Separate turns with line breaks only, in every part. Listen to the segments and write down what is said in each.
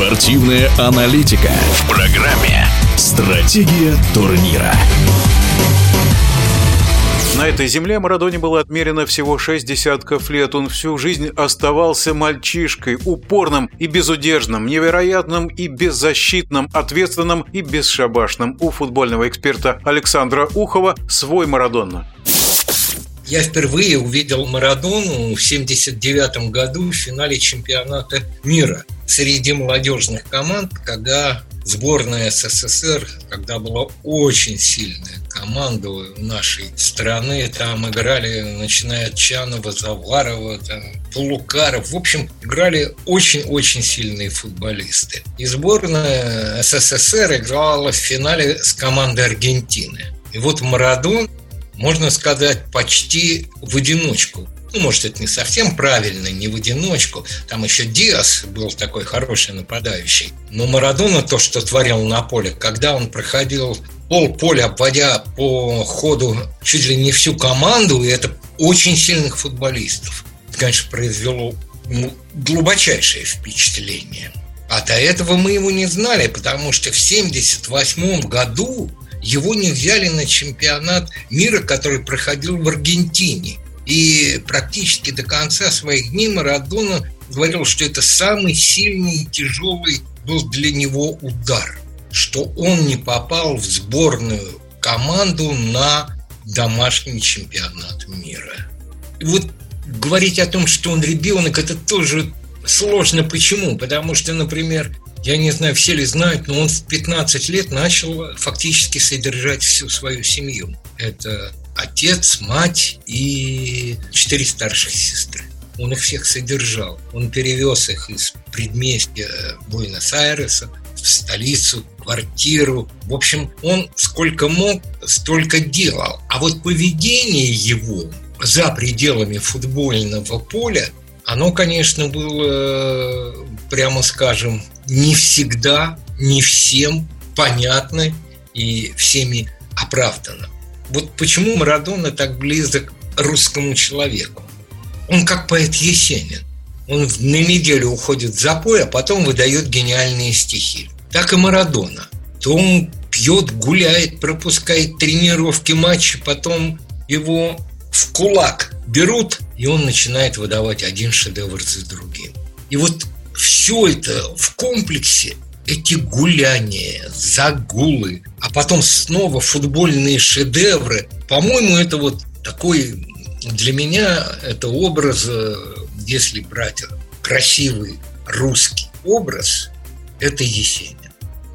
Спортивная аналитика в программе «Стратегия турнира».
На этой земле Марадоне было отмерено всего шесть десятков лет. Он всю жизнь оставался мальчишкой, упорным и безудержным, невероятным и беззащитным, ответственным и бесшабашным. У футбольного эксперта Александра Ухова свой Марадона.
Я впервые увидел Марадону в 79 году в финале чемпионата мира среди молодежных команд, когда сборная СССР, когда была очень сильная команда нашей страны, там играли, начиная от Чанова, Заварова, там, Полукаров, в общем, играли очень-очень сильные футболисты. И сборная СССР играла в финале с командой Аргентины. И вот Марадон, можно сказать, почти в одиночку ну, может, это не совсем правильно, не в одиночку. Там еще Диас был такой хороший нападающий. Но Марадона то, что творил на поле, когда он проходил пол поля, обводя по ходу чуть ли не всю команду, и это очень сильных футболистов. Это, конечно, произвело ну, глубочайшее впечатление. А до этого мы его не знали, потому что в 1978 году его не взяли на чемпионат мира, который проходил в Аргентине. И практически до конца своих дней Марадона говорил, что это самый сильный и тяжелый был для него удар, что он не попал в сборную команду на домашний чемпионат мира. И вот говорить о том, что он ребенок, это тоже сложно. Почему? Потому что, например, я не знаю, все ли знают, но он в 15 лет начал фактически содержать всю свою семью. Это отец, мать и четыре старших сестры. Он их всех содержал. Он перевез их из предместья Буэнос-Айреса в столицу, квартиру. В общем, он сколько мог, столько делал. А вот поведение его за пределами футбольного поля, оно, конечно, было, прямо скажем, не всегда, не всем понятно и всеми оправдано. Вот почему Марадона так близок русскому человеку. Он как поэт Есенин. Он на неделю уходит в запой, а потом выдает гениальные стихи. Так и Марадона. То он пьет, гуляет, пропускает тренировки, матчи, потом его в кулак берут, и он начинает выдавать один шедевр за другим. И вот все это в комплексе эти гуляния, загулы, а потом снова футбольные шедевры. По-моему, это вот такой для меня это образ, э, если брать красивый русский образ, это Есенин.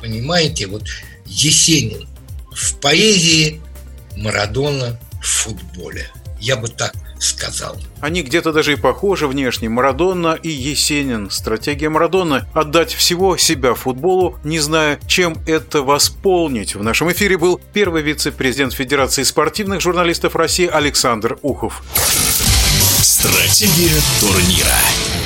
Понимаете, вот Есенин в поэзии, Марадона в футболе. Я бы так сказал.
Они где-то даже и похожи внешне. Марадона и Есенин. Стратегия Марадона – отдать всего себя футболу, не зная, чем это восполнить. В нашем эфире был первый вице-президент Федерации спортивных журналистов России Александр Ухов.
Стратегия турнира.